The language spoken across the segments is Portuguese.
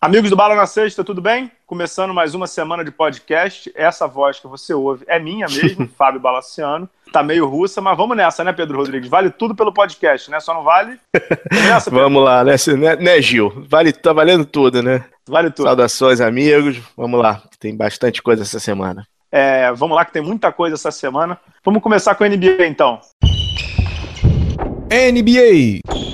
Amigos do Bala na Sexta, tudo bem? Começando mais uma semana de podcast. Essa voz que você ouve é minha mesmo, Fábio Balaciano. Tá meio russa, mas vamos nessa, né, Pedro Rodrigues? Vale tudo pelo podcast, né? Só não vale. Nessa, vamos lá, né, né, né, Gil? Vale, tá valendo tudo, né? Vale tudo. Saudações, amigos. Vamos lá, tem bastante coisa essa semana. É, vamos lá, que tem muita coisa essa semana. Vamos começar com a NBA, então. NBA.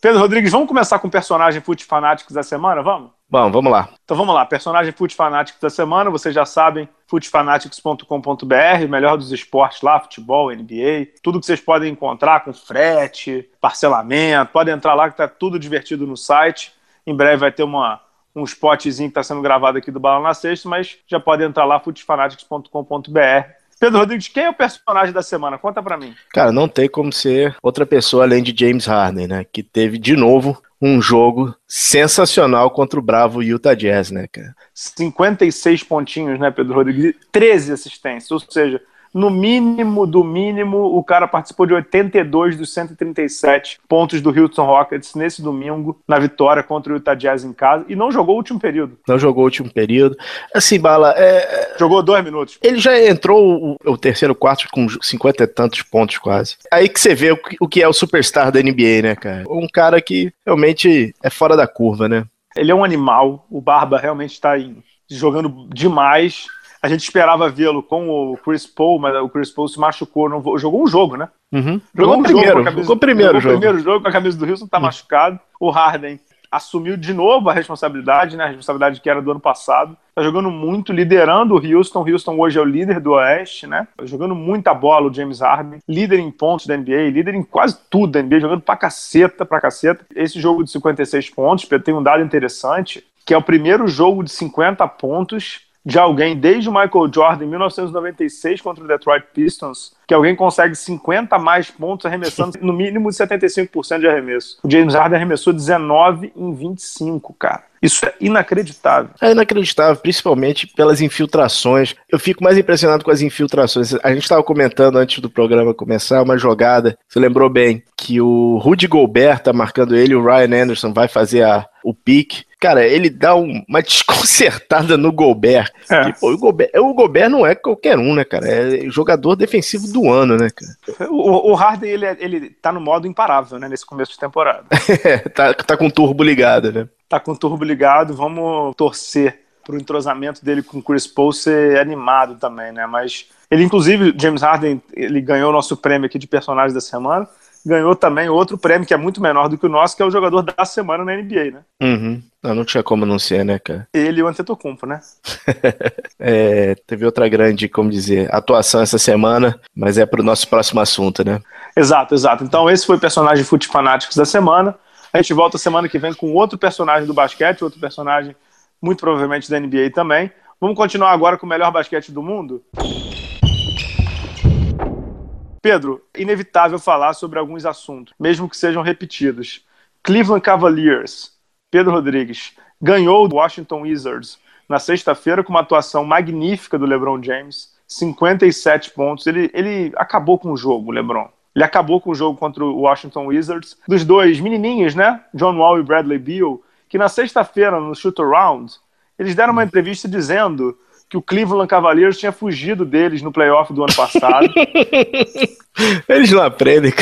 Pedro Rodrigues, vamos começar com o personagem Foot Fanatics da semana, vamos? Bom, vamos lá. Então vamos lá, personagem Foot Fanatics da semana, vocês já sabem, footfanatics.com.br, melhor dos esportes lá, futebol, NBA, tudo que vocês podem encontrar com frete, parcelamento, pode entrar lá que tá tudo divertido no site. Em breve vai ter uma, um spotzinho que está sendo gravado aqui do Balão na Sexta, mas já pode entrar lá, footfanatics.com.br Pedro Rodrigues, quem é o personagem da semana? Conta para mim. Cara, não tem como ser outra pessoa além de James Harden, né? Que teve de novo um jogo sensacional contra o bravo Utah Jazz, né, cara? 56 pontinhos, né, Pedro Rodrigues? 13 assistências, ou seja, no mínimo do mínimo, o cara participou de 82 dos 137 pontos do Houston Rockets nesse domingo, na vitória contra o Utah Jazz em casa, e não jogou o último período. Não jogou o último período. Assim, Bala, é... Jogou dois minutos. Ele já entrou o, o, terceiro quarto com 50 e tantos pontos quase. Aí que você vê o, o que é o superstar da NBA, né, cara? Um cara que realmente é fora da curva, né? Ele é um animal, o Barba realmente está jogando demais a gente esperava vê-lo com o Chris Paul, mas o Chris Paul se machucou, não jogou um jogo, né? Uhum. Jogou, jogou um primeiro, jogo camisa, jogou o primeiro jogou jogo. o primeiro jogo com a camisa do Houston, tá uhum. machucado. O Harden assumiu de novo a responsabilidade, né? A responsabilidade que era do ano passado. Tá jogando muito, liderando o Houston. O Houston hoje é o líder do Oeste, né? Tá jogando muita bola o James Harden, líder em pontos da NBA, líder em quase tudo da NBA, jogando pra caceta, pra caceta. Esse jogo de 56 pontos, tem um dado interessante, que é o primeiro jogo de 50 pontos de alguém desde o Michael Jordan em 1996 contra o Detroit Pistons, que alguém consegue 50 mais pontos arremessando no mínimo de 75% de arremesso. O James Harden arremessou 19 em 25, cara. Isso é inacreditável. É inacreditável, principalmente pelas infiltrações. Eu fico mais impressionado com as infiltrações. A gente estava comentando antes do programa começar uma jogada, você lembrou bem, que o Rudy Gobert tá marcando ele, o Ryan Anderson vai fazer a, o pique. Cara, ele dá um, uma desconcertada no Gobert. É. Que, pô, o Gobert. O Gobert não é qualquer um, né, cara? É jogador defensivo do ano, né, cara? O, o Harden, ele, é, ele tá no modo imparável, né, nesse começo de temporada. é, tá, tá com o turbo ligado, né? tá com o turbo ligado, vamos torcer para o entrosamento dele com o Chris Paul ser animado também, né? Mas ele, inclusive, James Harden, ele ganhou o nosso prêmio aqui de personagem da semana, ganhou também outro prêmio que é muito menor do que o nosso, que é o jogador da semana na NBA, né? Uhum. Não, não tinha como não ser, né, cara? Ele e o Antetokounmpo, né? é, teve outra grande, como dizer, atuação essa semana, mas é para o nosso próximo assunto, né? Exato, exato. Então esse foi o personagem Fute Fanáticos da semana. A gente volta semana que vem com outro personagem do basquete, outro personagem muito provavelmente da NBA também. Vamos continuar agora com o melhor basquete do mundo? Pedro, inevitável falar sobre alguns assuntos, mesmo que sejam repetidos. Cleveland Cavaliers, Pedro Rodrigues, ganhou o Washington Wizards na sexta-feira com uma atuação magnífica do LeBron James, 57 pontos. Ele, ele acabou com o jogo, LeBron. Ele acabou com o jogo contra o Washington Wizards. Dos dois menininhos, né? John Wall e Bradley Beal, que na sexta-feira, no Shoot Around, eles deram uma entrevista dizendo que o Cleveland Cavaliers tinha fugido deles no playoff do ano passado. eles não aprendem.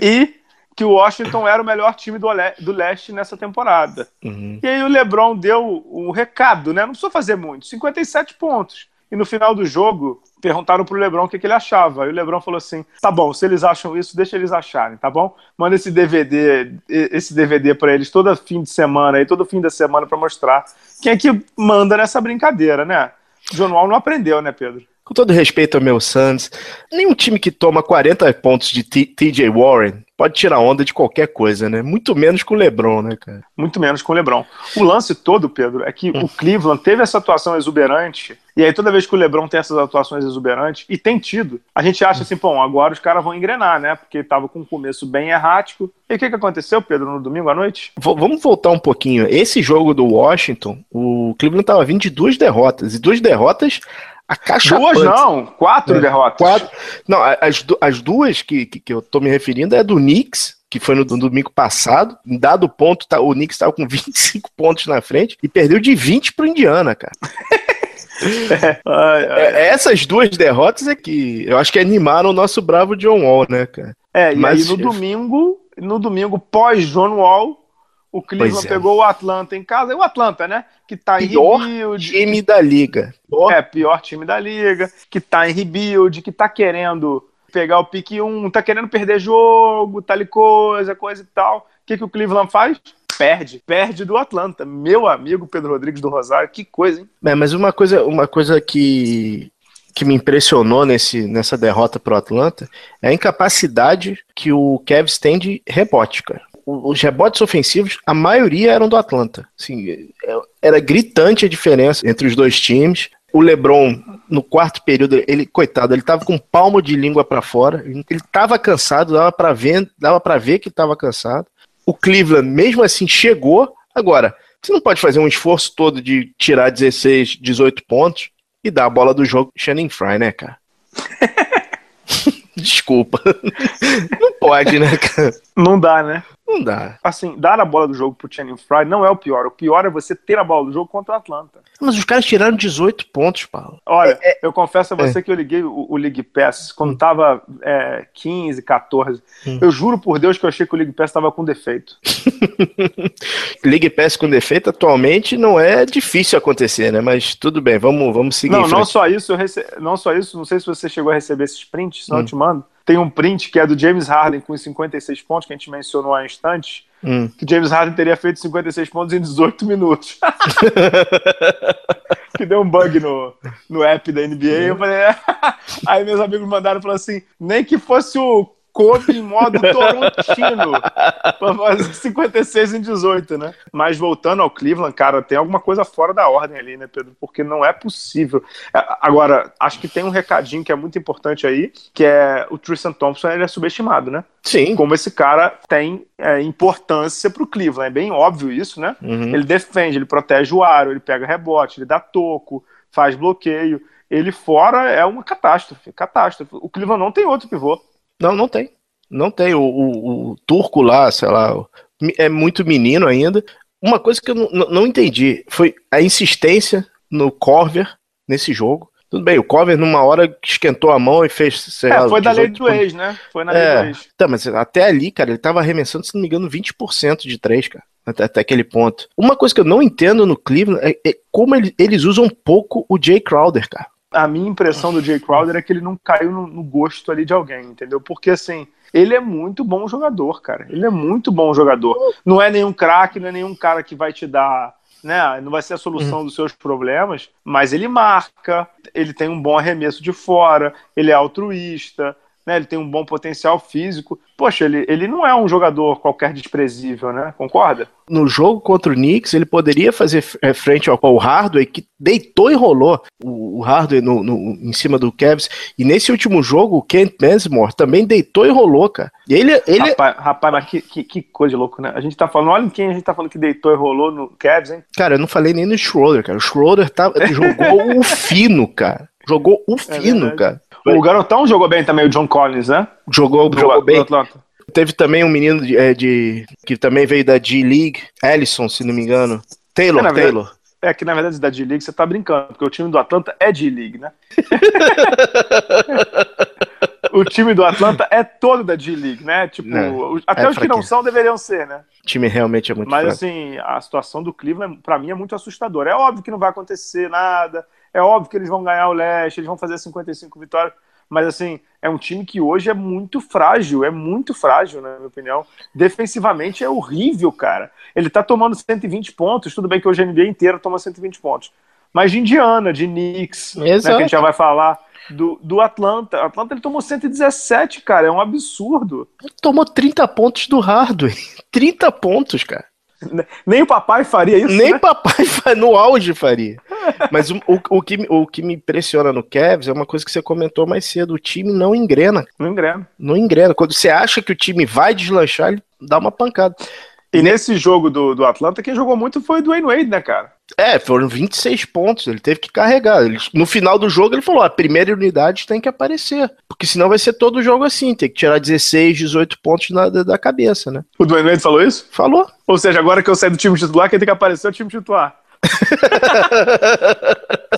e que o Washington era o melhor time do, do leste nessa temporada. Uhum. E aí o LeBron deu um recado, né? Não precisou fazer muito, 57 pontos. E no final do jogo, perguntaram pro Lebron o que, que ele achava. E o Lebron falou assim: tá bom, se eles acham isso, deixa eles acharem, tá bom? Manda esse DVD, esse DVD para eles todo fim de semana e todo fim da semana para mostrar quem é que manda nessa brincadeira, né? John Wall não aprendeu, né, Pedro? Com todo respeito ao meu Suns, nenhum time que toma 40 pontos de TJ Warren pode tirar onda de qualquer coisa, né? Muito menos com o LeBron, né, cara? Muito menos com o LeBron. O lance todo, Pedro, é que hum. o Cleveland teve essa atuação exuberante, e aí toda vez que o LeBron tem essas atuações exuberantes, e tem tido, a gente acha assim, bom, agora os caras vão engrenar, né? Porque tava com um começo bem errático. E o que, que aconteceu, Pedro, no domingo à noite? V vamos voltar um pouquinho. Esse jogo do Washington, o Cleveland tava vindo de duas derrotas, e duas derrotas a caixa Duas não, quatro é, derrotas. Quatro, não, as, as duas que, que, que, eu tô me referindo é do Knicks, que foi no, domingo passado. Em dado ponto, tá, o Knicks estava com 25 pontos na frente e perdeu de 20 pro Indiana, cara. É, ai, ai. É, essas duas derrotas é que eu acho que animaram o nosso bravo John Wall, né, cara? É, e Mas, aí no domingo, no domingo pós John Wall, o Cleveland é. pegou o Atlanta em casa. E o Atlanta, né? Que tá pior em rebuild. time da liga. É, pior time da liga. Que tá em rebuild, que tá querendo pegar o pique 1, tá querendo perder jogo, tal e coisa, coisa e tal. O que, que o Cleveland faz? Perde, perde do Atlanta. Meu amigo Pedro Rodrigues do Rosário, que coisa, hein? É, mas uma coisa, uma coisa que, que me impressionou nesse, nessa derrota pro Atlanta é a incapacidade que o Cavs tem de rebote, cara os rebotes ofensivos, a maioria eram do Atlanta. Assim, era gritante a diferença entre os dois times. O LeBron, no quarto período, ele, coitado, ele tava com um palmo de língua para fora. Ele tava cansado, dava para ver, dava para ver que tava cansado. O Cleveland, mesmo assim, chegou. Agora, você não pode fazer um esforço todo de tirar 16, 18 pontos e dar a bola do jogo Shannon Fry, né, cara? Desculpa. Não pode, né, cara? Não dá, né? Não dá. Assim, dar a bola do jogo pro Channing Fry não é o pior. O pior é você ter a bola do jogo contra o Atlanta. Mas os caras tiraram 18 pontos, Paulo. Olha, é, é, eu confesso a você é. que eu liguei o, o League Pass quando hum. tava é, 15, 14. Hum. Eu juro por Deus que eu achei que o League Pass tava com defeito. League Pass com defeito atualmente não é difícil acontecer, né? Mas tudo bem, vamos, vamos seguir. Não, não só isso, rece... não só isso, não sei se você chegou a receber esses prints, senão hum. eu te mando. Tem um print que é do James Harden com 56 pontos, que a gente mencionou há instantes, hum. que James Harden teria feito 56 pontos em 18 minutos. que deu um bug no, no app da NBA. Eu falei, aí meus amigos mandaram e falaram assim: nem que fosse o Kobe em modo Torontino para fazer 56 em 18, né? Mas voltando ao Cleveland, cara, tem alguma coisa fora da ordem ali, né, Pedro? Porque não é possível. É, agora, acho que tem um recadinho que é muito importante aí, que é o Tristan Thompson, ele é subestimado, né? Sim. Como esse cara tem é, importância pro Cleveland. É bem óbvio isso, né? Uhum. Ele defende, ele protege o aro, ele pega rebote, ele dá toco, faz bloqueio. Ele fora é uma catástrofe, catástrofe. O Cleveland não tem outro pivô. Não, não tem. Não tem. O, o, o turco lá, sei lá, é muito menino ainda. Uma coisa que eu não, não entendi foi a insistência no Corver nesse jogo. Tudo bem, o Cover numa hora esquentou a mão e fez, sei é, lá, foi da lei do ex, né? Foi na é, lei do ex. Tá, mas até ali, cara, ele tava arremessando, se não me engano, 20% de 3, cara. Até, até, aquele ponto. Uma coisa que eu não entendo no Cleveland é, é como ele, eles usam pouco o Jay Crowder, cara a minha impressão do Jay Crowder é que ele não caiu no, no, gosto ali de alguém, entendeu? Porque assim, ele é muito bom jogador, cara. Ele é muito bom jogador. Não é nenhum craque, não é nenhum cara que vai te dar. Né, não vai ser a solução uhum. dos seus problemas, mas ele marca, ele tem um bom arremesso de fora, ele é altruísta, né, ele tem um bom potencial físico. Poxa, ele, ele não é um jogador qualquer desprezível, né? Concorda? No jogo contra o Knicks, ele poderia fazer é, frente ao, ao Hardway, que deitou e rolou o, o Hardway no, no, em cima do Cavs. E nesse último jogo, o Kent Mansmore também deitou e rolou, cara. E ele, ele... Rapaz, rapaz mas que, que, que coisa louca, né? A gente tá falando, olha quem a gente tá falando que deitou e rolou no Cavs, hein? Cara, eu não falei nem no Schroeder, cara. O Schroeder tá, jogou o fino, cara. Jogou o é fino, é cara. O garotão jogou bem também, o John Collins, né? Jogou, do, jogou bem. Teve também um menino de, é, de, que também veio da G-League, Ellison, se não me engano. Taylor, é, Taylor. Verdade, é que na verdade da G-League você tá brincando, porque o time do Atlanta é G-League, né? o time do Atlanta é todo da G-League, né? Tipo, não, até é os que não são deveriam ser, né? O time realmente é muito Mas fraco. assim, a situação do Cleveland, para mim, é muito assustadora. É óbvio que não vai acontecer nada. É óbvio que eles vão ganhar o leste, eles vão fazer 55 vitórias, mas assim, é um time que hoje é muito frágil, é muito frágil, na minha opinião. Defensivamente é horrível, cara. Ele tá tomando 120 pontos, tudo bem que hoje a NBA inteira toma 120 pontos. Mas de Indiana, de Knicks, né, que a gente já vai falar, do, do Atlanta. O Atlanta ele tomou 117, cara. É um absurdo. Tomou 30 pontos do Hardware. 30 pontos, cara. Nem o papai faria isso. Nem né? papai no auge faria. Mas o, o, o, que, o que me impressiona no Cavs é uma coisa que você comentou mais cedo: o time não engrena. Não engrena. Não engrena. Quando você acha que o time vai deslanchar, ele dá uma pancada. E nesse jogo do, do Atlanta, quem jogou muito foi o Dwayne Wade, né, cara? É, foram 26 pontos, ele teve que carregar. Ele, no final do jogo, ele falou: a primeira unidade tem que aparecer. Porque senão vai ser todo jogo assim, tem que tirar 16, 18 pontos na, da cabeça, né? O Dwayne Wade falou isso? Falou. Ou seja, agora que eu saí do time titular, quem tem que aparecer é o time titular.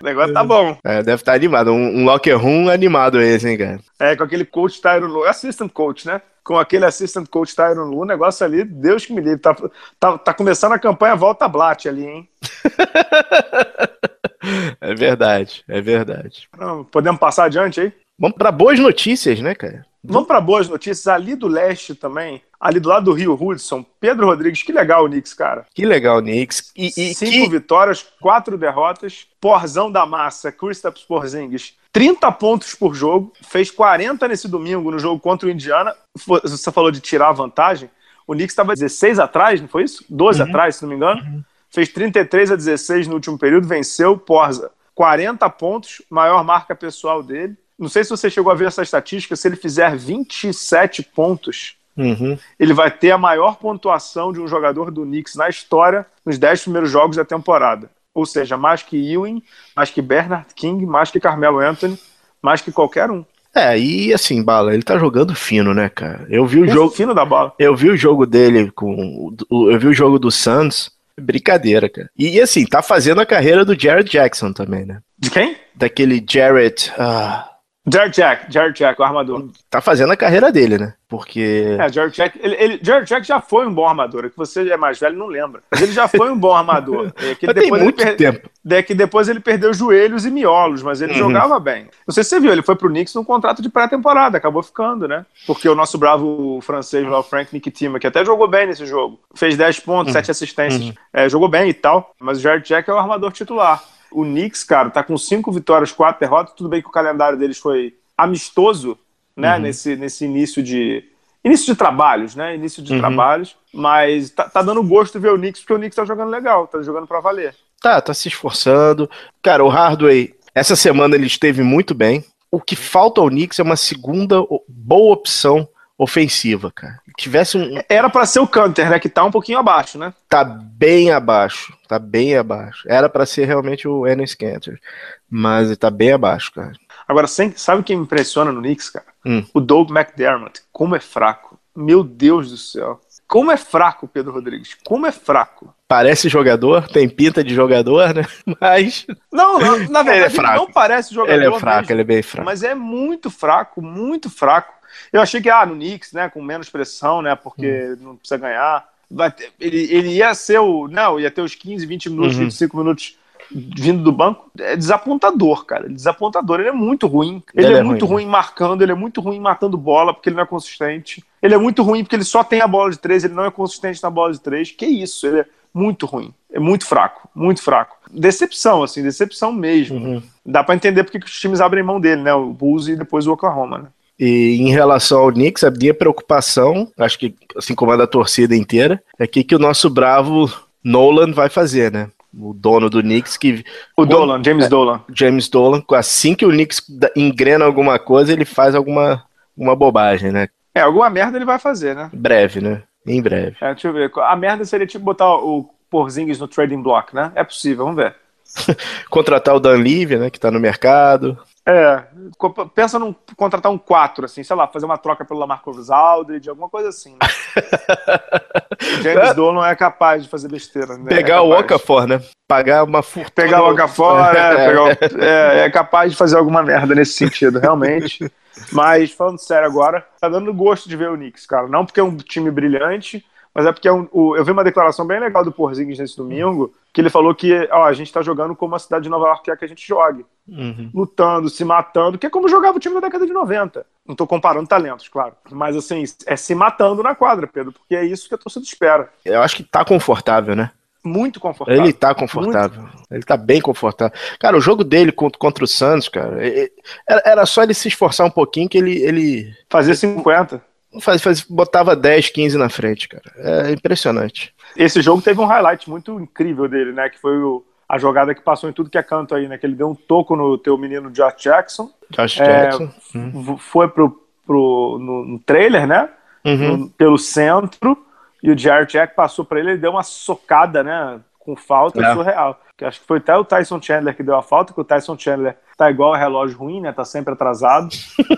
O negócio tá bom. É, deve estar tá animado. Um, um locker room animado esse, hein, cara? É, com aquele coach Tyron Lu, assistant coach, né? Com aquele assistant coach Tyron Lu, o negócio ali, Deus que me livre. Tá, tá, tá começando a campanha Volta Blatt ali, hein? é verdade, é verdade. Podemos passar adiante aí? Vamos para boas notícias, né, cara? Vamos para boas notícias. Ali do leste também, ali do lado do Rio Hudson, Pedro Rodrigues, que legal o Knicks, cara. Que legal o Knicks. E, e Cinco que... vitórias, quatro derrotas. Porzão da massa, Kristaps Porzingis, 30 pontos por jogo. Fez 40 nesse domingo no jogo contra o Indiana. Você falou de tirar a vantagem. O Knicks estava 16 atrás, não foi isso? 12 uhum. atrás, se não me engano. Uhum. Fez 33 a 16 no último período, venceu Porza. 40 pontos, maior marca pessoal dele. Não sei se você chegou a ver essa estatística, se ele fizer 27 pontos, uhum. ele vai ter a maior pontuação de um jogador do Knicks na história nos 10 primeiros jogos da temporada. Ou seja, mais que Ewing, mais que Bernard King, mais que Carmelo Anthony, mais que qualquer um. É, e assim, Bala, ele tá jogando fino, né, cara? Eu vi o Esse jogo fino da bola. Eu vi o jogo dele com eu vi o jogo do Suns, brincadeira, cara. E assim, tá fazendo a carreira do Jared Jackson também, né? De quem? Daquele Jared, ah, Jared Jack, Jared Jack, o armador. Tá fazendo a carreira dele, né? Porque. É, Jared Jack, ele, ele, Jared Jack já foi um bom armador, é que você é mais velho não lembra. Mas ele já foi um bom armador. É que depois tem muito per... tempo. É que depois ele perdeu joelhos e miolos, mas ele uhum. jogava bem. Não sei se você viu, ele foi pro Knicks num contrato de pré-temporada, acabou ficando, né? Porque o nosso bravo francês lá, o Frank Nikitima, que até jogou bem nesse jogo, fez 10 pontos, uhum. 7 assistências, uhum. é, jogou bem e tal, mas o Jared Jack é o armador titular. O Knicks, cara, tá com 5 vitórias, 4 derrotas, tudo bem que o calendário deles foi amistoso, né, uhum. nesse, nesse início de início de trabalhos, né, início de uhum. trabalhos, mas tá, tá, dando gosto ver o Knicks porque o Knicks tá jogando legal, tá jogando para valer. Tá, tá se esforçando. Cara, o Hardway essa semana ele esteve muito bem. O que falta ao Knicks é uma segunda boa opção ofensiva, cara. Tivesse um. Era para ser o Canter, né? Que tá um pouquinho abaixo, né? Tá bem abaixo. Tá bem abaixo. Era para ser realmente o Enes Canter. Mas tá bem abaixo, cara. Agora, sabe o que me impressiona no Knicks, cara? Hum. O Doug McDermott. Como é fraco. Meu Deus do céu. Como é fraco, Pedro Rodrigues. Como é fraco. Parece jogador, tem pinta de jogador, né? Mas. Não, não na verdade, ele, é fraco. não parece jogador. Ele é fraco, mesmo, ele é bem fraco. Mas é muito fraco, muito fraco. Eu achei que, ah, no Knicks, né, com menos pressão, né, porque hum. não precisa ganhar. Ter, ele, ele ia ser o. Não, ia ter os 15, 20 minutos, uhum. 25 minutos vindo do banco é desapontador, cara. Desapontador. Ele é muito ruim. Ele, ele é, é, muito ruim, ruim marcando, ele é muito ruim matando bola porque ele não é consistente. Ele é muito ruim porque ele só tem a bola de três, ele não é consistente na bola de três. Que isso, ele é muito ruim. É muito fraco, muito fraco. Decepção, assim, decepção mesmo. Uhum. Dá para entender porque os times abrem mão dele, né? O Bulls e depois o Oklahoma, né? E em relação ao Knicks, a minha preocupação, acho que assim como a da torcida inteira, é que, que o nosso bravo Nolan vai fazer, né? o dono do Knicks que o Dolan, James é, Dolan. James Dolan, assim que o Knicks engrena alguma coisa, ele faz alguma uma bobagem, né? É, alguma merda ele vai fazer, né? Breve, né? Em breve. É, deixa eu ver. A merda seria tipo botar o Porzingis no trading block, né? É possível, vamos ver. Contratar o Dan Levy, né, que tá no mercado. É, pensa num contratar um 4, assim, sei lá, fazer uma troca pelo Lamarcus Aldridge, alguma coisa assim. Né? James é. Dolan é capaz de fazer besteira. Né? Pegar é o Okafor, né? Pagar uma fortuna. Pegar o Okafor, é, pegar o... é, é capaz de fazer alguma merda nesse sentido, realmente. Mas, falando sério agora, tá dando gosto de ver o Knicks, cara. Não porque é um time brilhante, mas é porque é um, o, eu vi uma declaração bem legal do Porzingis nesse domingo, que ele falou que ó, a gente está jogando como a cidade de Nova York quer que a gente jogue. Uhum. Lutando, se matando, que é como jogava o time da década de 90. Não estou comparando talentos, claro. Mas assim, é se matando na quadra, Pedro, porque é isso que a torcida espera. Eu acho que tá confortável, né? Muito confortável. Ele tá confortável. Muito. Ele tá bem confortável. Cara, o jogo dele contra, contra o Santos, cara, era só ele se esforçar um pouquinho que ele. ele... Fazia 50. Faz, faz, botava 10, 15 na frente, cara. É impressionante. Esse jogo teve um highlight muito incrível dele, né? Que foi o, a jogada que passou em tudo que é canto aí, né? Que ele deu um toco no teu menino Josh Jackson. Josh é, Jackson. Hum. Foi pro, pro, no, no trailer, né? Uhum. No, pelo centro. E o Jared Jack passou para ele, ele deu uma socada, né? Com falta é. surreal. Que acho que foi até o Tyson Chandler que deu a falta, que o Tyson Chandler tá igual relógio ruim, né? Tá sempre atrasado.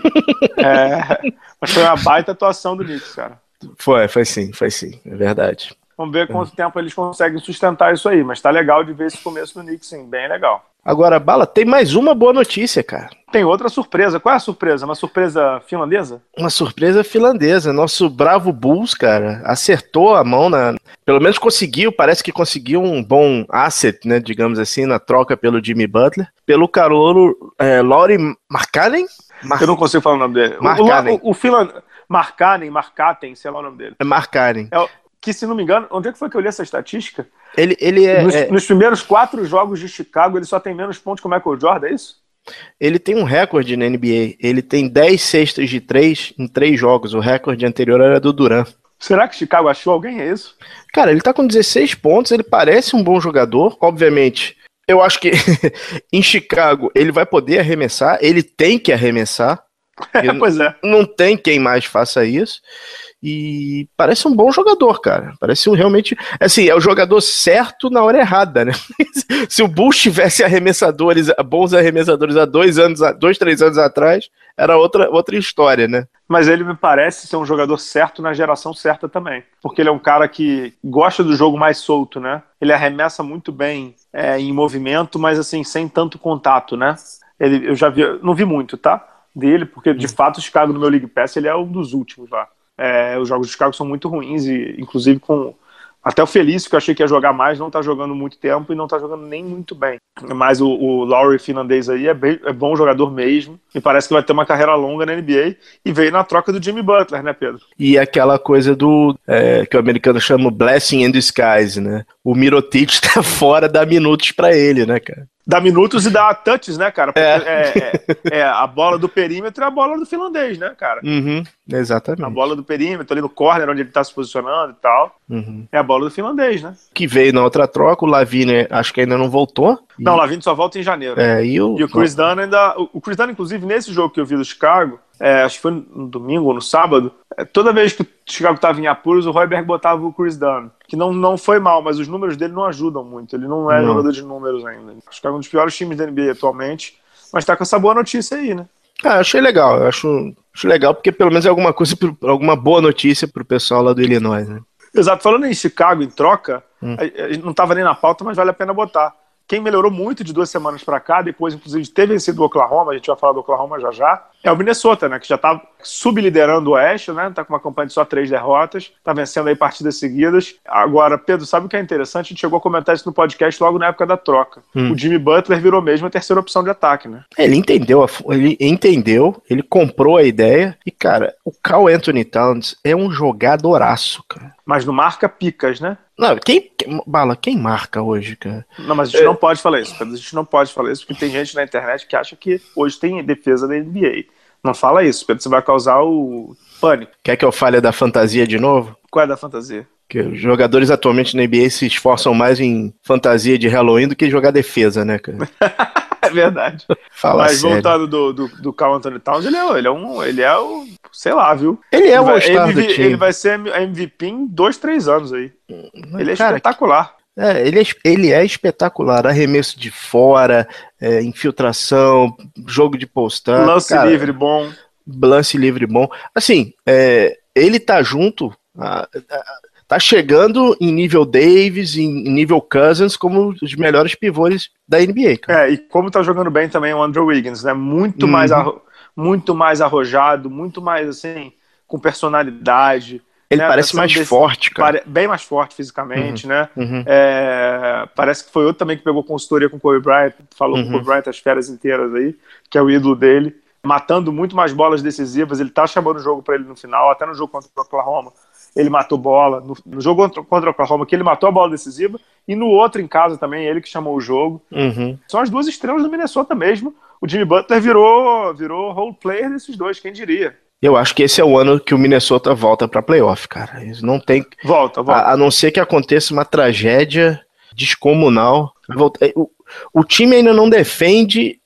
é, mas foi uma baita atuação do Knicks, cara. Foi, foi sim, foi sim, é verdade. Vamos ver quanto é. tempo eles conseguem sustentar isso aí. Mas tá legal de ver esse começo do Knicks, sim, bem legal. Agora, Bala, tem mais uma boa notícia, cara. Tem outra surpresa. Qual é a surpresa? Uma surpresa finlandesa? Uma surpresa finlandesa. Nosso bravo Bulls, cara, acertou a mão na. Pelo menos conseguiu, parece que conseguiu um bom asset, né? Digamos assim, na troca pelo Jimmy Butler. Pelo Carolo é, Laurie Markkanen? Mar... Eu não consigo falar o nome dele. Markkanen. O, o, o Finland... Markkanen, Markkanen, sei lá o nome dele. É Markkanen. É, que, se não me engano, onde é que foi que eu li essa estatística? Ele, ele é nos, é nos, primeiros quatro jogos de Chicago, ele só tem menos pontos que o Michael Jordan, é isso? Ele tem um recorde na NBA. Ele tem 10 cestas de 3 em 3 jogos. O recorde anterior era do Duran. Será que Chicago achou alguém? É isso? Cara, ele tá com 16 pontos. Ele parece um bom jogador. Obviamente, eu acho que em Chicago ele vai poder arremessar. Ele tem que arremessar. Pois é. Não tem quem mais faça isso. E parece um bom jogador, cara. Parece um realmente. Assim, é o jogador certo na hora errada, né? Se o Bulls tivesse arremessadores, bons arremessadores há dois anos, dois, três anos atrás, era outra, outra história, né? Mas ele me parece ser um jogador certo na geração certa também. Porque ele é um cara que gosta do jogo mais solto, né? Ele arremessa muito bem é, em movimento, mas assim, sem tanto contato, né? Ele, eu já vi, não vi muito, tá? Dele, porque de hum. fato o Chicago no meu League Pass ele é um dos últimos lá. É, os jogos de Chicago são muito ruins, e inclusive com até o Felício, que eu achei que ia jogar mais, não tá jogando muito tempo e não tá jogando nem muito bem. Mas o, o Lowry finlandês aí é, bem, é bom jogador mesmo. E parece que vai ter uma carreira longa na NBA. E veio na troca do Jimmy Butler, né, Pedro? E aquela coisa do. É, que o americano chama Blessing in Disguise, né? O Mirotic tá fora, dá minutos para ele, né, cara? Dá minutos e dá touches, né, cara? Porque é. É, é, é a bola do perímetro é a bola do finlandês, né, cara? Uhum, exatamente. A bola do perímetro, ali no corner, onde ele tá se posicionando e tal. Uhum. É a bola do finlandês, né? Que veio na outra troca, o Lavine acho que ainda não voltou. Não, o Lavine só volta em janeiro. É, e o, e o Chris Dunn ainda. O Chris Dunn, inclusive, nesse jogo que eu vi do Chicago, é, acho que foi no domingo ou no sábado, é, toda vez que o Chicago estava em apuros, o Royberg botava o Chris Dunn, que não, não foi mal, mas os números dele não ajudam muito. Ele não é não. jogador de números ainda. O Chicago é um dos piores times da NBA atualmente, mas está com essa boa notícia aí, né? Ah, achei legal. Eu acho, acho legal porque pelo menos é alguma coisa, alguma boa notícia pro pessoal lá do Illinois, né? Exato. Falando em Chicago, em troca, hum. não estava nem na pauta, mas vale a pena botar. Quem melhorou muito de duas semanas para cá, depois inclusive de ter vencido o Oklahoma, a gente vai falar do Oklahoma já já, é o Minnesota, né? Que já tá subliderando o Oeste, né? Tá com uma campanha de só três derrotas, tá vencendo aí partidas seguidas. Agora, Pedro, sabe o que é interessante? A gente chegou a comentar isso no podcast logo na época da troca. Hum. O Jimmy Butler virou mesmo a terceira opção de ataque, né? Ele entendeu, ele entendeu, ele comprou a ideia e, cara, o Cal Anthony Towns é um jogadoraço, cara. Mas não marca picas, né? Não, quem, Bala, quem marca hoje, cara? Não, mas a gente é... não pode falar isso, A gente não pode falar isso, porque tem gente na internet que acha que hoje tem defesa da NBA. Não fala isso, Pedro, você vai causar o pânico. Quer que eu fale da fantasia de novo? Qual é da fantasia? Que os jogadores atualmente na NBA se esforçam mais em fantasia de Halloween do que jogar defesa, né, cara? verdade. Fala Mas sério. voltado do, do, do Carl Anthony Towns, ele é, ele é um. Ele é o. Sei lá, viu? Ele é o ele, ele vai ser MVP em dois, três anos aí. Ele é Cara, espetacular. É, ele, é, ele é espetacular. Arremesso de fora, é, infiltração, jogo de postar. Lance cara, livre bom. Lance livre bom. Assim, é, ele tá junto. A, a, tá chegando em nível Davis, em nível Cousins, como os melhores pivôs da NBA. Cara. É, e como tá jogando bem também o Andrew Wiggins, né? Muito, uhum. mais, muito mais arrojado, muito mais assim, com personalidade. Ele né? parece mais desse, forte, cara. Bem mais forte fisicamente, uhum. né? Uhum. É, parece que foi outro também que pegou consultoria com o Kobe Bryant, falou com o Kobe uhum. Bryant as férias inteiras aí, que é o ídolo dele matando muito mais bolas decisivas. Ele tá chamando o jogo para ele no final, até no jogo contra o Oklahoma ele matou bola. No, no jogo contra, o Oklahoma, que ele matou a bola decisiva. E no outro em casa também, ele que chamou o jogo. Uhum. São as duas estrelas do Minnesota mesmo. O Jimmy Butler virou, virou role player desses dois, quem diria? Eu acho que esse é o ano que o Minnesota volta para playoff, cara. Isso não tem. Volta, volta. A, a, não ser que aconteça uma tragédia descomunal. É, o, o time ainda não defende.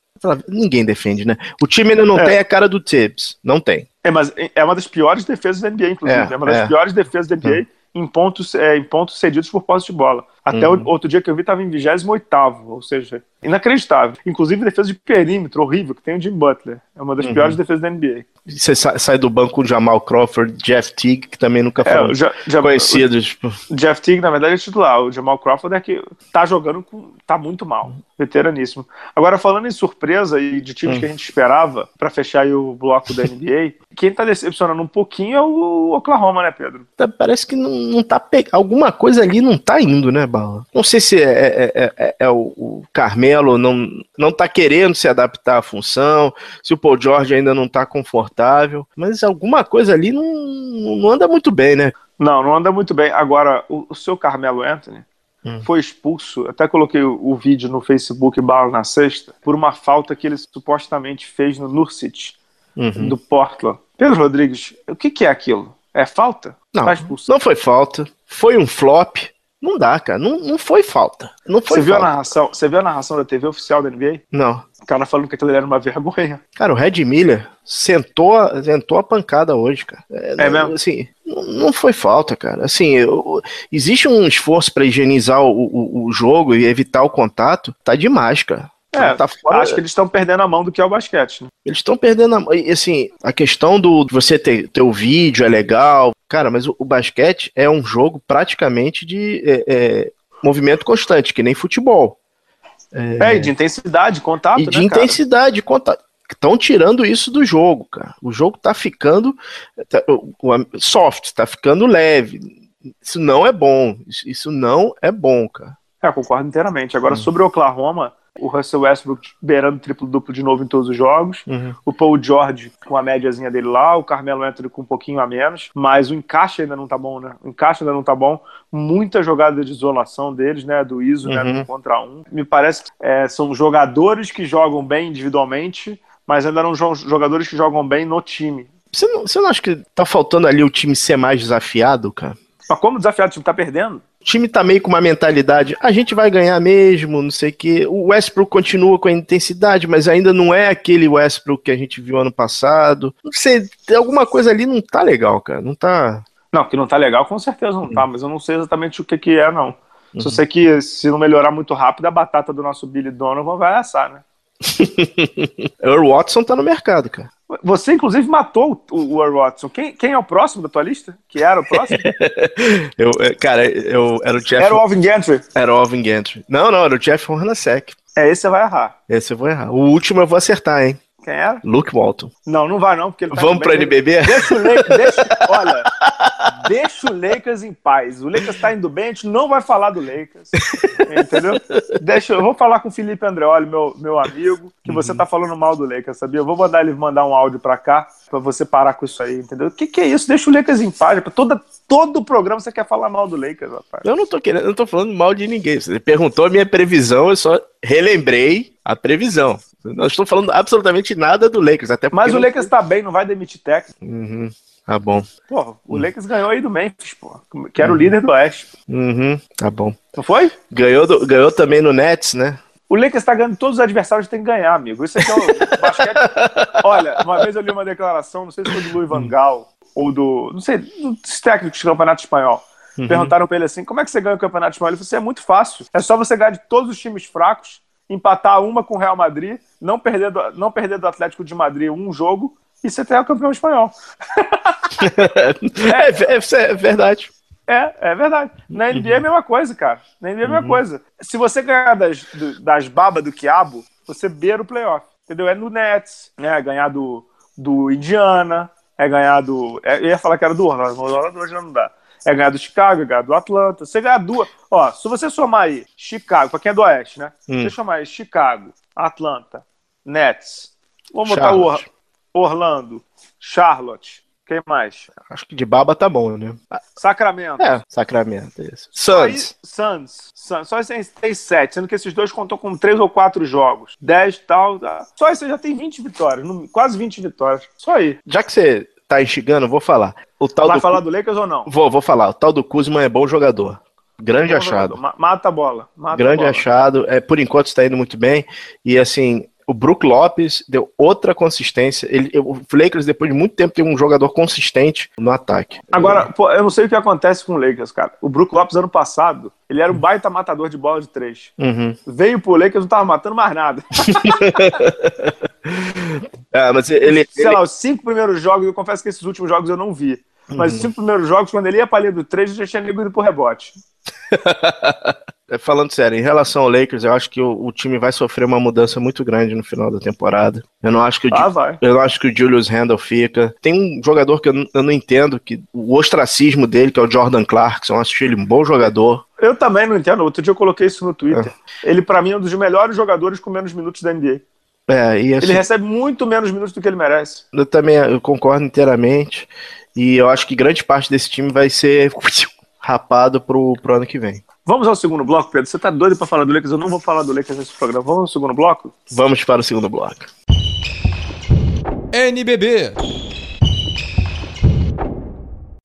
Ninguém defende, né? O time ainda não é. tem a cara do Tibbs. Não tem. É, mas é uma das piores defesas da NBA, inclusive. É, é uma das é. piores defesas da NBA. Em pontos, é, em pontos cedidos por posse de bola. Até uhum. o, outro dia que eu vi estava em 28 ou seja, inacreditável. Inclusive defesa de perímetro horrível que tem o Jim Butler. É uma das uhum. piores defesas da NBA. Você sai do banco com Jamal Crawford, Jeff Teague, que também nunca é, foram é, conhecidos. Tipo. Jeff Teague, na verdade, é titular. O Jamal Crawford é que tá jogando com. tá muito mal. Veteraníssimo. Agora, falando em surpresa e de times hum. que a gente esperava para fechar o bloco da NBA, quem tá decepcionando um pouquinho é o Oklahoma, né, Pedro? Tá, parece que não, não tá pegando. Alguma coisa ali não tá indo, né, Bala? Não sei se é, é, é, é, é o, o, Carmelo não, não tá querendo se adaptar à função, se o Paul George ainda não tá confortável, mas alguma coisa ali não, não anda muito bem, né? Não, não anda muito bem. Agora, o, o seu Carmelo Anthony hum. foi expulso, até coloquei o, o, vídeo no Facebook Bala na sexta, por uma falta que ele supostamente fez no Nursic, uhum. do Portland. Pedro Rodrigues, o que, que é aquilo? É falta? Não, tá não foi falta. Foi um flop. Não dá, cara. Não, não foi falta. Não foi você, viu a narração, você viu a narração da TV oficial da NBA? Não. O cara falando que aquilo era uma vergonha. Cara, o Red Miller sentou, sentou a pancada hoje, cara. É, é mesmo? Assim, não foi falta, cara. Assim, eu, existe um esforço para higienizar o, o, o, jogo e evitar o contato. Tá demais, cara. É, tá fora... acho que eles estão perdendo a mão do que é o basquete. Né? Eles estão perdendo a mão. E, assim, a questão do você ter, ter o vídeo é legal. Cara, mas o, o basquete é um jogo praticamente de é, é, movimento constante, que nem futebol. É, é de intensidade, contato. E de né, intensidade, contato. Estão tirando isso do jogo, cara. O jogo tá ficando tá, soft, tá ficando leve. Isso não é bom. Isso não é bom, cara. É, concordo inteiramente. Agora, hum. sobre o Oklahoma, o Russell Westbrook beirando triplo-duplo de novo em todos os jogos, uhum. o Paul George com a médiazinha dele lá, o Carmelo Anthony com um pouquinho a menos, mas o encaixe ainda não tá bom, né? O encaixe ainda não tá bom, muita jogada de isolação deles, né, do ISO, né, uhum. né, um contra um. Me parece que é, são jogadores que jogam bem individualmente, mas ainda não jogadores que jogam bem no time. Você não, você não acha que tá faltando ali o time ser mais desafiado, cara? Mas como desafiado, o time tá perdendo? O time tá meio com uma mentalidade, a gente vai ganhar mesmo, não sei o quê. O Westbrook continua com a intensidade, mas ainda não é aquele Westbrook que a gente viu ano passado. Não sei, alguma coisa ali não tá legal, cara. Não tá. Não, que não tá legal, com certeza não tá, mas eu não sei exatamente o que que é, não. Uhum. Só sei que se não melhorar muito rápido, a batata do nosso Billy Donovan vai assar, né? Earl Watson tá no mercado, cara. Você, inclusive, matou o, o Watson. Quem, quem é o próximo da tua lista? Que era o próximo? eu, é, cara, eu era o Jeff. Era o Alvin Gantry. Era o Alvin Gantry. Não, não, era o Jeff Hornacek. É, esse você vai errar. Esse eu vou errar. O último eu vou acertar, hein? Quem era? Luke Walton. Não, não vai não, porque ele tá Vamos pra NBB? Deixa o Lakers, deixa, olha, deixa o Lakers em paz. O Lakers tá indo bem, a gente não vai falar do Lakers. Entendeu? Deixa, eu vou falar com o Felipe Andreoli, meu, meu amigo, que você tá falando mal do Lakers, sabia? Eu vou mandar ele mandar um áudio pra cá, pra você parar com isso aí, entendeu? O que, que é isso? Deixa o Lakers em paz. Pra toda, todo o programa você quer falar mal do Lakers, rapaz. Eu não tô querendo, eu não tô falando mal de ninguém. Você perguntou a minha previsão, eu só relembrei a previsão. Não estou falando absolutamente nada do Lakers. Até Mas o Lakers está bem, não vai demitir técnico. Uhum. Tá bom. Pô, o Lakers ganhou aí do Memphis, pô. Que era uhum. o líder do Oeste. Uhum. Tá bom. Não foi? Ganhou, do, ganhou também no Nets, né? O Lakers está ganhando todos os adversários tem que ganhar, amigo. Isso aqui é o basquete. Olha, uma vez eu li uma declaração, não sei se foi do Louis Van Gaal ou do. Não sei, dos técnicos do Campeonato Espanhol. Uhum. Perguntaram pra ele assim: como é que você ganha o Campeonato Espanhol? Ele falou assim: é muito fácil. É só você ganhar de todos os times fracos empatar uma com o Real Madrid, não perder do, não perder do Atlético de Madrid um jogo e você ter o campeão espanhol. é, é, é, verdade. É, é verdade. Na NBA é a mesma coisa, cara. Na NBA é a mesma uhum. coisa. Se você ganhar das, das babas do quiabo, você beira o playoff. Entendeu? É no Nets, né? Ganhar do, do Indiana, é ganhar do. É, eu ia falar que era do Orlando, mas o Orlando hoje não dá é ganhar do Chicago, é ganhar do Atlanta. Você ganhar duas. Ó, se você somar aí Chicago, pra quem é do Oeste, né? Hum. Você somar aí Chicago, Atlanta, Nets. Vamos botar o Orlando, Charlotte, Quem mais? Acho que de baba tá bom, né? Sacramento. É, Sacramento, isso. Suns. Suns. Suns. Só esses tem sete, sendo que esses dois contam com três ou quatro jogos. Dez e tal. Tá. Só aí você já tem 20 vitórias, quase 20 vitórias. Só aí. Já que você tá instigando, vou falar. O tal Vai do falar do Lakers ou não? Vou, vou falar. O tal do Kuzma é bom jogador. Grande Bom achado. jogador. Ma- Mata a bola. Mata a Grande bola. achado. É, por enquanto está indo muito bem. E assim, o Brook Lopes deu outra consistência. Ele, o Lakers, depois de muito tempo, tem um jogador consistente no ataque. Agora, pô, eu não sei o que acontece com o Lakers, cara. O Brook Lopes, ano passado, ele era um baita matador de bola de três. Uhum. Veio pro Lakers, não tava matando mais nada. É, mas ele, Sei ele- lá, os cinco primeiros jogos, eu confesso que esses últimos jogos eu não vi. Mas Uhum. os cinco primeiros jogos, quando ele ia pra linha do três, já tinha nego ido pro rebote. É, Falando sério, em relação ao Lakers, eu acho que o, o time vai sofrer uma mudança muito grande no final da temporada. Eu não acho que o, Ah, eu não acho que o Julius Randle fica. Tem um jogador que eu, não- eu não entendo, que o ostracismo dele, que é o Jordan Clarkson. Eu acho ele um bom jogador. Eu também não entendo. Outro dia eu coloquei isso no Twitter. É. Ele, pra mim, é um dos melhores jogadores com menos minutos da NBA. É, e assim, Ele recebe muito menos minutos do que ele merece. eu também eu concordo inteiramente. E eu acho que grande parte desse time vai ser rapado pro, pro ano que vem. Vamos ao segundo bloco, Pedro. Você tá doido pra falar do Lakers? Eu não vou falar do Lakers nesse programa. Vamos ao segundo bloco? Vamos para o segundo bloco. NBB.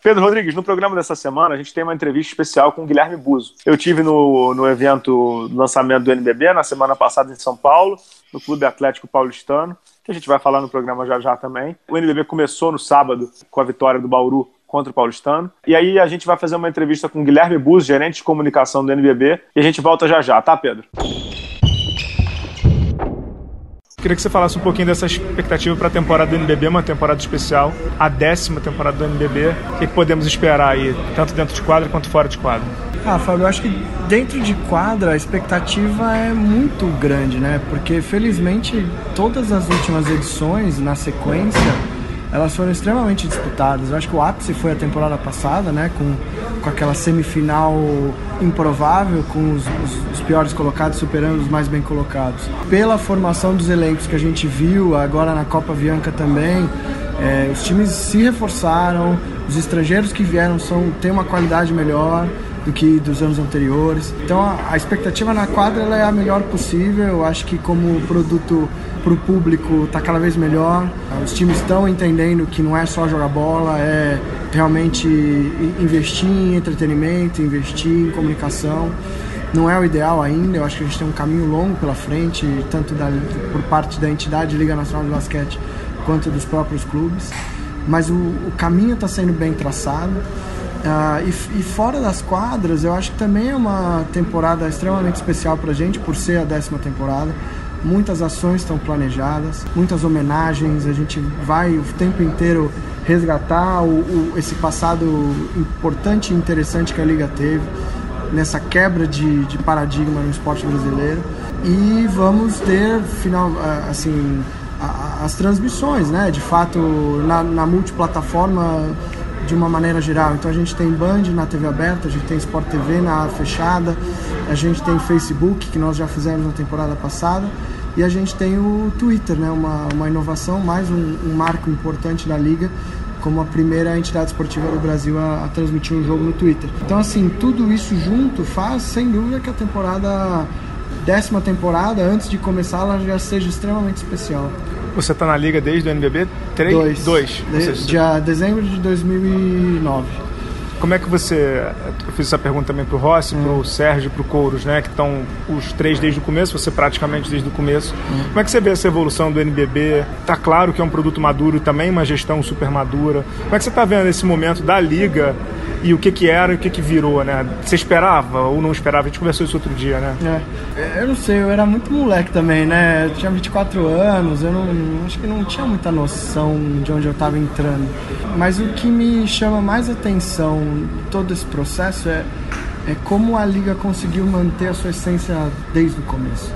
Pedro Rodrigues, no programa dessa semana a gente tem uma entrevista especial com o Guilherme Buzo. Eu tive no, no evento do lançamento do NBB na semana passada em São Paulo, no Clube Atlético Paulistano, que a gente vai falar no programa já já também. O NBB começou no sábado com a vitória do Bauru contra o Paulistano. E aí a gente vai fazer uma entrevista com o Guilherme Buzo, gerente de comunicação do NBB, e a gente volta já já, tá, Pedro? Queria que você falasse um pouquinho dessa expectativa para a temporada do NBB, uma temporada especial, a décima temporada do NBB. O que, que podemos esperar aí, tanto dentro de quadra quanto fora de quadra? Ah, Fábio, eu acho que dentro de quadra a expectativa é muito grande, né? Porque felizmente todas as últimas edições na sequência elas foram extremamente disputadas. Eu acho que o ápice foi a temporada passada, né? Com, com aquela semifinal improvável, com os, os- os piores colocados superando os mais bem colocados. Pela formação dos elencos que a gente viu agora na Copa Bianca também, é, os times se reforçaram, os estrangeiros que vieram são, têm uma qualidade melhor do que dos anos anteriores. Então a, a expectativa na quadra é a melhor possível. Eu acho que como produto para o público está cada vez melhor. Os times estão entendendo que não é só jogar bola, é realmente investir em entretenimento, investir em comunicação. Não é o ideal ainda, eu acho que a gente tem um caminho longo pela frente, tanto da, por parte da entidade Liga Nacional de Basquete quanto dos próprios clubes. Mas o, o caminho está sendo bem traçado. Ah, e, e fora das quadras, eu acho que também é uma temporada extremamente especial para a gente, por ser a décima temporada. Muitas ações estão planejadas, muitas homenagens, a gente vai o tempo inteiro resgatar o, o- esse passado importante e interessante que a Liga teve, nessa quebra de, de paradigma no esporte brasileiro. E vamos ter, final, ah, assim, as transmissões, né? De fato, na, na multiplataforma de uma maneira geral. Então a gente tem Band na TV aberta, a gente tem Sport TV na fechada, a gente tem Facebook, que nós já fizemos na temporada passada, e a gente tem o Twitter, né? uma, uma inovação, mais um, um marco importante da Liga, como a primeira entidade esportiva do Brasil a, a transmitir um jogo no Twitter. Então, assim, tudo isso junto faz, sem dúvida, que a temporada, décima temporada, antes de começar, ela já seja extremamente especial. Você está na liga desde o NBB? Três? Dois. Dois. De, seja, dia dezembro de 2009. Como é que você. Eu fiz essa pergunta também pro Rossi, pro Sérgio e pro Couros, né? Que estão os três desde o começo, você praticamente desde o começo. Como é que você vê essa evolução do NBB? Tá claro que é um produto maduro também uma gestão super madura. Como é que você tá vendo esse momento da liga e o que que era e o que que virou, né? Você esperava ou não esperava? A gente conversou isso outro dia, né? É, eu não sei, eu era muito moleque também, né? Eu tinha 24 anos, eu não, acho que não tinha muita noção de onde eu estava entrando. Mas o que me chama mais atenção em todo esse processo é, é como a Liga conseguiu manter a sua essência desde o começo.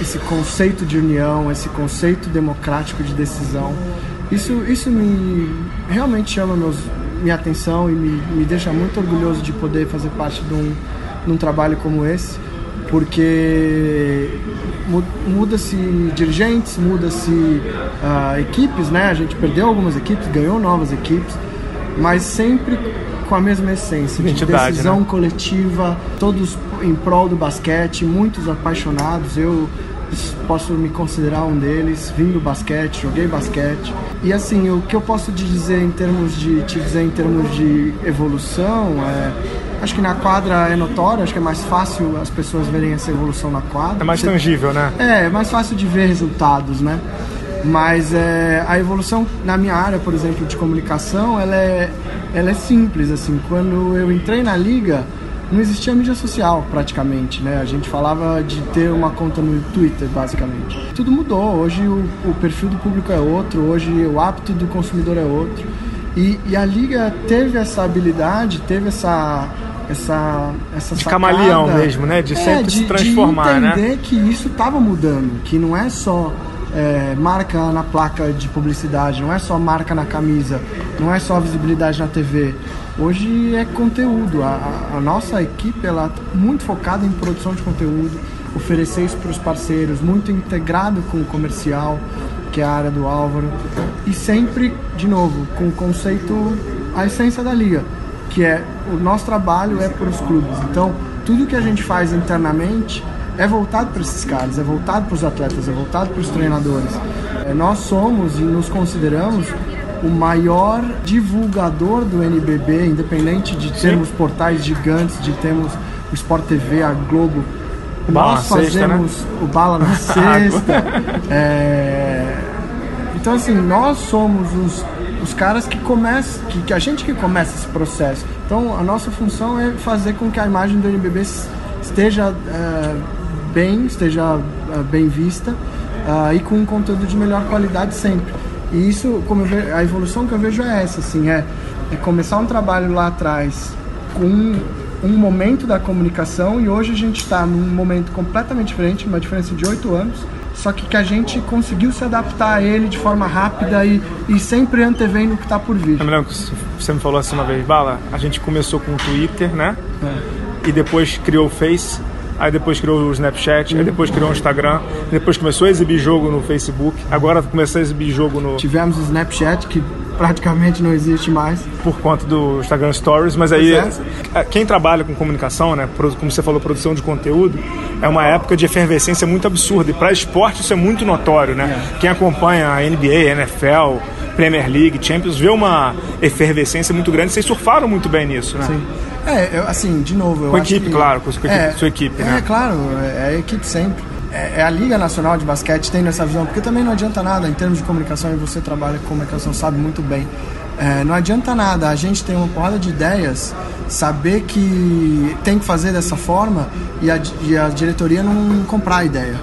Esse conceito de união, esse conceito democrático de decisão, isso, isso me realmente chama meus, minha atenção e me, me deixa muito orgulhoso de poder fazer parte de um, de um trabalho como esse porque muda-se dirigentes, muda-se uh, equipes, né? A gente perdeu algumas equipes, ganhou novas equipes, mas sempre com a mesma essência, de decisão né? coletiva, todos em prol do basquete, muitos apaixonados. Eu posso me considerar um deles, vim do basquete, joguei basquete. E assim, o que eu posso te dizer em termos de te dizer em termos de evolução é Acho que na quadra é notório, acho que é mais fácil as pessoas verem essa evolução na quadra. É mais tangível, né? É, é mais fácil de ver resultados, né? Mas é, a evolução na minha área, por exemplo, de comunicação, ela é, ela é simples, assim. Quando eu entrei na liga, não existia mídia social praticamente, né? A gente falava de ter uma conta no Twitter, basicamente. Tudo mudou. Hoje o, o perfil do público é outro, hoje o hábito do consumidor é outro. E, e a liga teve essa habilidade, teve essa essa essa de sacada, camaleão mesmo, né? De é, sempre de, se transformar, de né? entender que isso estava mudando, que não é só é, marca na placa de publicidade, não é só marca na camisa, não é só visibilidade na TV. Hoje é conteúdo. A, a nossa equipe ela tá muito focada em produção de conteúdo, oferecer isso para os parceiros, muito integrado com o comercial, que é a área do Álvaro, e sempre, de novo, com o conceito, a essência da liga que é o nosso trabalho é para os clubes. Então, tudo que a gente faz internamente é voltado para esses caras, é voltado para os atletas, é voltado para os treinadores. É, nós somos e nos consideramos o maior divulgador do NBB, independente de termos Sim. portais gigantes, de termos o Sport TV, a Globo. O nós fazemos sexta, né? o Bala na Sexta. é... Então, assim, nós somos os os caras que começam, que, que, a gente que começa esse processo. Então a nossa função é fazer com que a imagem do NBB esteja é, bem, esteja é, bem vista uh, e com um conteúdo de melhor qualidade sempre. E isso, como vejo, a evolução que eu vejo é essa, assim, é, é começar um trabalho lá atrás com um, um momento da comunicação e hoje a gente está num momento completamente diferente, uma diferença de oito anos só que que a gente conseguiu se adaptar a ele de forma rápida e, e sempre antevendo o que está por vir. Eu me lembro que você me falou assim uma vez, Bala, a gente começou com o Twitter, né? É. E depois criou o Face, aí depois criou o Snapchat, aí depois criou o Instagram, depois começou a exibir jogo no Facebook, agora começou a exibir jogo no... Tivemos o Snapchat, que praticamente não existe mais. Por conta do Instagram Stories, mas aí é. quem trabalha com comunicação, né, como você falou, produção de conteúdo, é uma época de efervescência muito absurda. E para esporte isso é muito notório, né? É. Quem acompanha a NBA, NFL, Premier League, Champions, vê uma efervescência muito grande. Vocês surfaram muito bem nisso, né? Sim. É, eu, assim, de novo, eu com a equipe, que, claro, com a equipe, é, sua equipe né? É, claro, é, é a equipe sempre é, é, a Liga Nacional de Basquete tendo essa visão, porque também não adianta nada em termos de comunicação, e você trabalha com comunicação, sabe muito bem. É, não adianta nada a gente ter uma porrada de ideias, saber que tem que fazer dessa forma e a, e a diretoria não comprar a ideia,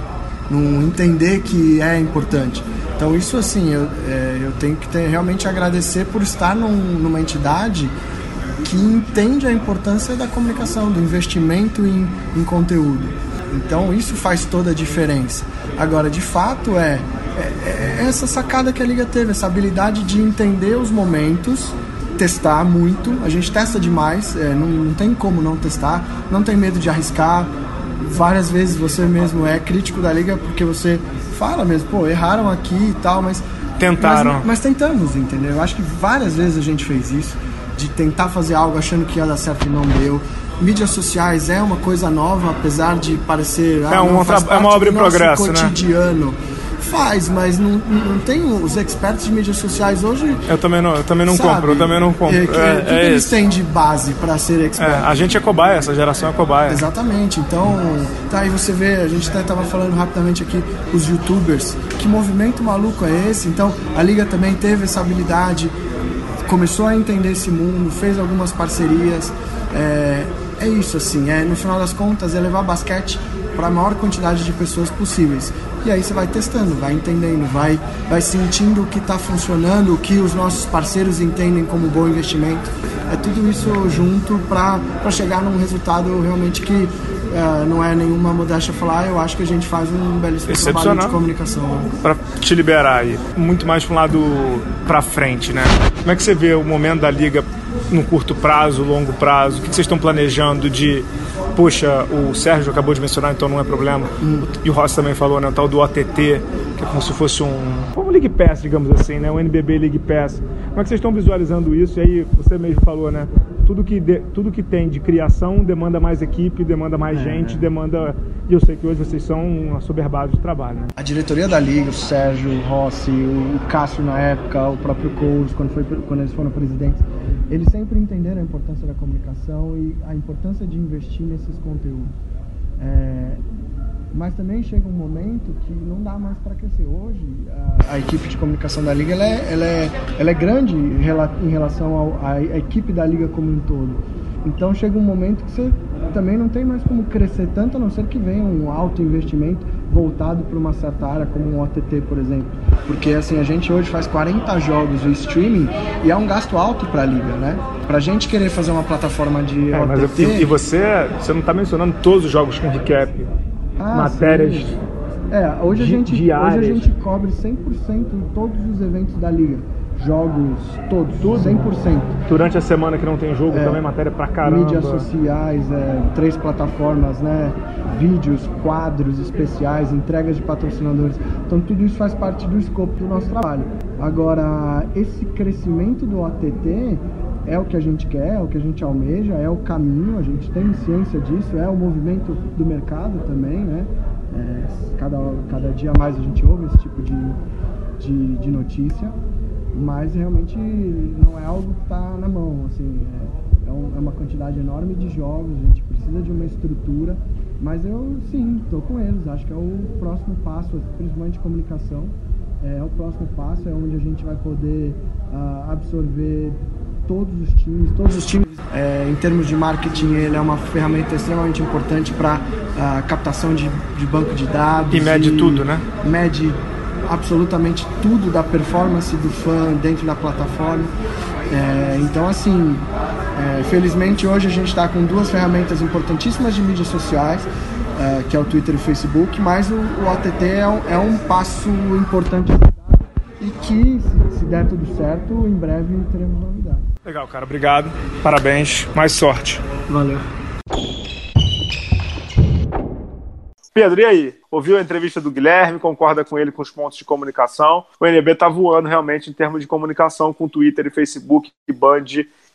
não entender que é importante. Então isso assim, eu, é, eu tenho que ter, realmente agradecer por estar num, numa entidade que entende a importância da comunicação, do investimento em, em conteúdo. Então isso faz toda a diferença. Agora, de fato, é, é, é essa sacada que a liga teve, essa habilidade de entender os momentos, testar muito. A gente testa demais, é, não, não tem como não testar, não tem medo de arriscar. Várias vezes você mesmo é crítico da liga porque você fala mesmo, pô, erraram aqui e tal, mas tentaram. Mas, mas tentamos, entendeu? Eu acho que várias vezes a gente fez isso de tentar fazer algo achando que ia dar certo e não deu mídias sociais é uma coisa nova, apesar de parecer. Ah, é, um é uma obra em progresso, né? cotidiano. né? Faz, mas não, não tem os expertos de mídias sociais hoje. Eu também não, eu também não sabe, compro, eu também não compro. É, que, é, que é eles têm de base para ser expert? É, a gente é cobaia, essa geração é cobaia. Exatamente. Então, tá aí você vê, a gente até tava falando rapidamente aqui os youtubers. Que movimento maluco é esse? Então, a liga também teve essa habilidade, começou a entender esse mundo, fez algumas parcerias. É, é isso, assim, é no final das contas é levar basquete para a maior quantidade de pessoas possíveis. E aí você vai testando, vai entendendo, vai, vai sentindo o que está funcionando, o que os nossos parceiros entendem como bom investimento. É tudo isso junto para chegar num resultado realmente que uh, não é nenhuma modéstia falar, eu acho que a gente faz um belíssimo trabalho de comunicação. Né? Para te liberar aí, muito mais para um lado para frente, né? Como é que você vê o momento da liga no curto prazo, longo prazo? O que vocês estão planejando de. Puxa, o Sérgio acabou de mencionar, então não é problema. Hum. E o Rossi também falou, né? O tal do OTT, que é como se fosse um. Como um League Pass, digamos assim, né? Um NBB League Pass. Como é que vocês estão visualizando isso? E aí, você mesmo falou, né? Tudo que, de, tudo que tem de criação demanda mais equipe, demanda mais é. gente, demanda. E eu sei que hoje vocês são assoberbados de trabalho, né? A diretoria da Liga, o Sérgio, o Rossi, o Cássio na época, o próprio Couros, quando, foi, quando eles foram presidentes eles sempre entenderam a importância da comunicação e a importância de investir nesses conteúdos. É, mas também chega um momento que não dá mais para crescer. Hoje, a, a, equipe de comunicação da Liga ela é, ela é, ela é grande em relação à equipe da Liga como um todo. Então chega um momento que você também não tem mais como crescer tanto, a não ser que venha um alto investimento voltado para uma certa área, como um OTT, por exemplo. Porque assim, a gente hoje faz 40 jogos no streaming e é um gasto alto para a liga, né? Para a gente querer fazer uma plataforma de é, OTT... Mas, e você, você não está mencionando todos os jogos com recap, ah, matérias... Sim. É, hoje a, gente, hoje a gente cobre 100% todos os eventos da liga jogos todos, Tudo. 100%. Durante a semana que não tem jogo, é, também matéria pra caramba. Mídias sociais, é, três plataformas, né? Vídeos, quadros especiais, entregas de patrocinadores. Então tudo isso faz parte do escopo do nosso trabalho. Agora, esse crescimento do ATT é o que a gente quer, é o que a gente almeja, é o caminho, a gente tem ciência disso, é o movimento do mercado também, né? É, cada, cada dia mais a gente ouve esse tipo de, de, de notícia mas realmente não é algo que está na mão, assim, é, é, um, é, uma quantidade enorme de jogos, a gente precisa de uma estrutura, mas eu sim, estou com eles, acho que é o próximo passo, principalmente de comunicação, é, é, o próximo passo, é onde a gente vai poder uh, absorver todos os times, todos os times, é, em termos de marketing, ele é uma ferramenta extremamente importante para a uh, captação de, de banco de dados. E mede e tudo, né? Mede absolutamente tudo da performance do fã dentro da plataforma. É, então, assim, é, felizmente hoje a gente está com duas ferramentas importantíssimas de mídias sociais, é, que é o Twitter e o Facebook, mas o, o OTT é um, é um passo importante e que, se, se der tudo certo, em breve teremos. Legal, cara. Obrigado. Parabéns. Mais sorte. Valeu. Pedro, e aí? Ouviu a entrevista do Guilherme, concorda com ele com os pontos de comunicação? O NB tá voando realmente em termos de comunicação com Twitter e Facebook e Band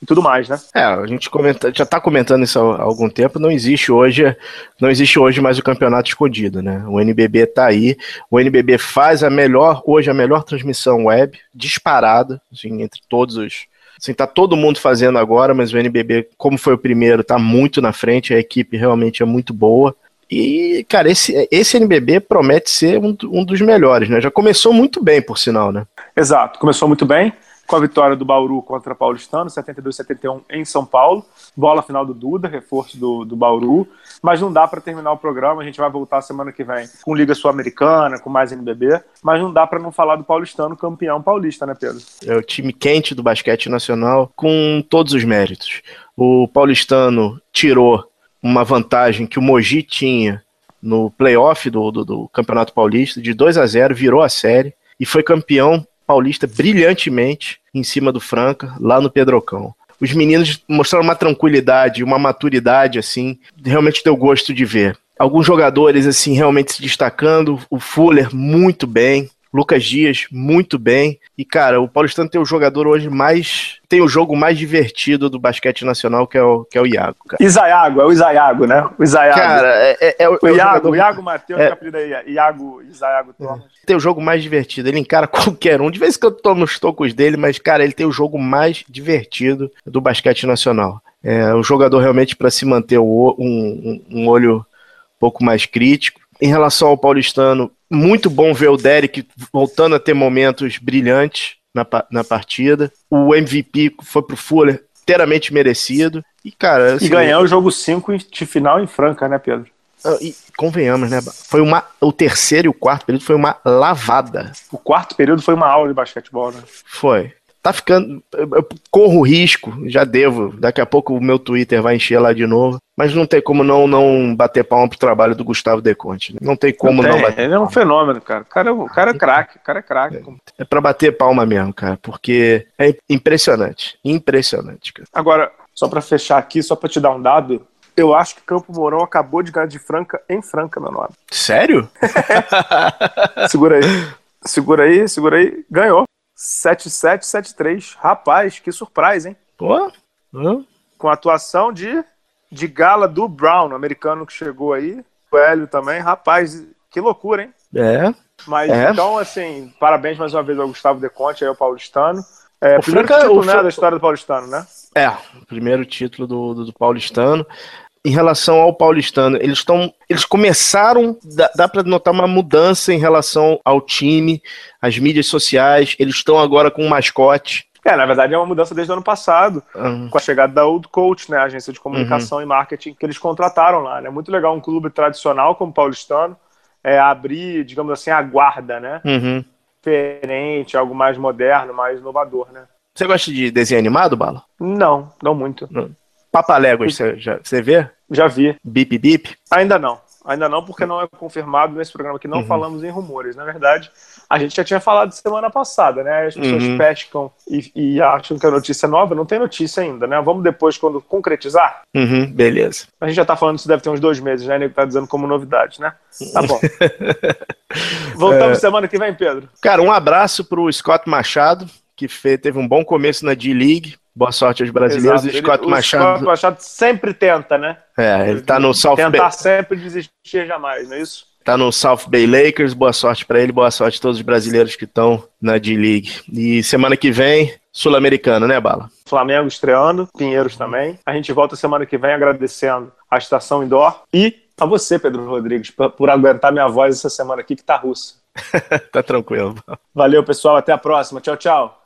e tudo mais, né? É, a gente comenta, já está comentando isso há algum tempo, não existe hoje, não existe hoje mais o campeonato escondido, né? O NBB está aí, o NBB faz a melhor, hoje a melhor transmissão web, disparada, assim, entre todos os Assim, tá todo mundo fazendo agora, mas o NBB, como foi o primeiro, tá muito na frente, a equipe realmente é muito boa. E, cara, esse, esse NBB promete ser um, um dos melhores, né? Já começou muito bem, por sinal, né? Exato, começou muito bem com a vitória do Bauru contra o Paulistano, 72-71 em São Paulo. Bola final do Duda, reforço do, do Bauru. Mas não dá para terminar o programa, a gente vai voltar semana que vem com Liga Sul-Americana, com mais NBB. Mas não dá para não falar do Paulistano, campeão paulista, né, Pedro? É o time quente do basquete nacional, com todos os méritos. O Paulistano tirou uma vantagem que o Mogi tinha no playoff do, do, do, Campeonato Paulista, de 2 a 0 virou a série e foi campeão paulista brilhantemente em cima do Franca, lá no Pedrocão. Os meninos mostraram uma tranquilidade, uma maturidade, assim, realmente deu gosto de ver. Alguns jogadores, assim, realmente se destacando, o Fuller muito bem, Lucas Dias, muito bem. E, cara, o Paulistano tem o jogador hoje mais. Tem o jogo mais divertido do basquete nacional, que é o, que é o Iago. Cara. Isaiago, é o Isaiago, né? O Isaiago. Cara, é, é, é o, o, é o Iago, jogador... o Iago Matheus, é... que aí, Iago, Isaiago Thomas. Tem o jogo mais divertido, ele encara qualquer um. De vez em quando eu tomo os tocos dele, mas, cara, ele tem o jogo mais divertido do basquete nacional. É um jogador realmente para se manter um, um, um olho um pouco mais crítico. Em relação ao paulistano, muito bom ver o Derek voltando a ter momentos brilhantes na, na partida. O MVP foi pro Fuller, inteiramente merecido. E, cara. Assim, e ganhar o jogo 5 de final em Franca, né, Pedro? Ah, e convenhamos, né? Foi uma. O terceiro e o quarto período foi uma lavada. O quarto período foi uma aula de basquetebol, né? Foi. Tá ficando. Eu corro risco, já devo. Daqui a pouco o meu Twitter vai encher lá de novo. Mas não tem como não, não bater palma pro trabalho do Gustavo Deconte. Né? Não tem como não, tem, não bater. Ele é um fenômeno, cara. O cara, o cara é craque, o cara é craque. É, é pra bater palma mesmo, cara, porque é impressionante. Impressionante, cara. Agora, só para fechar aqui, só para te dar um dado, eu acho que Campo Mourão acabou de ganhar de Franca em Franca, meu nome. Sério? segura aí. Segura aí, segura aí. Ganhou. 7-7, 7-3. Rapaz, que surpresa, hein? Pô. Com a atuação de, de gala do Brown, americano que chegou aí. O Hélio também. Rapaz, que loucura, hein? É. Mas é. então, assim, parabéns mais uma vez ao Gustavo Deconte, aí ao paulistano. É, o primeiro Franca, título, o né, da história do paulistano, né? É, o primeiro título do, do, do paulistano em relação ao paulistano. Eles estão. Eles começaram. Dá, dá para notar uma mudança em relação ao time, às mídias sociais. Eles estão agora com um mascote. É, na verdade é uma mudança desde o ano passado, uhum. com a chegada da Old Coach, né, a agência de comunicação uhum. e marketing que eles contrataram lá. É né? muito legal um clube tradicional como o paulistano é, abrir, digamos assim, a guarda, né? Uhum. Diferente, algo mais moderno, mais inovador, né? Você gosta de desenho animado, Bala? Não, não muito. Não. Papaléguas, você, vê? Já vi. Bip Bip? Ainda não. Ainda não, porque não é confirmado nesse programa que não uhum. falamos em rumores. Na verdade, a gente já tinha falado semana passada, né? As pessoas uhum. pescam e, e, acham que a notícia é nova. Não tem notícia ainda, né? Vamos depois, quando concretizar. Uhum, beleza. A gente já tá falando isso deve ter uns dois meses, né? Ele tá dizendo como novidade, né? Tá bom. Voltamos é... semana que vem, Pedro. Cara, um abraço pro Scott Machado, que fez, teve um bom começo na D-League. Boa sorte aos brasileiros. Exato. Scott ele, Machado. O Scott Machado sempre tenta, né? É, ele tá no South Tentar Bay. sempre desistir jamais, não é isso? Tá no South Bay Lakers. Boa sorte para ele, boa sorte a todos os brasileiros que estão na D-League. E semana que vem, Sul-Americano, né, Bala? Flamengo estreando, Pinheiros também. A gente volta semana que vem agradecendo a Estação Indoor e a você, Pedro Rodrigues, por, por aguentar minha voz essa semana aqui que tá russa. tá tranquilo. Valeu, pessoal. Até a próxima. Tchau, tchau.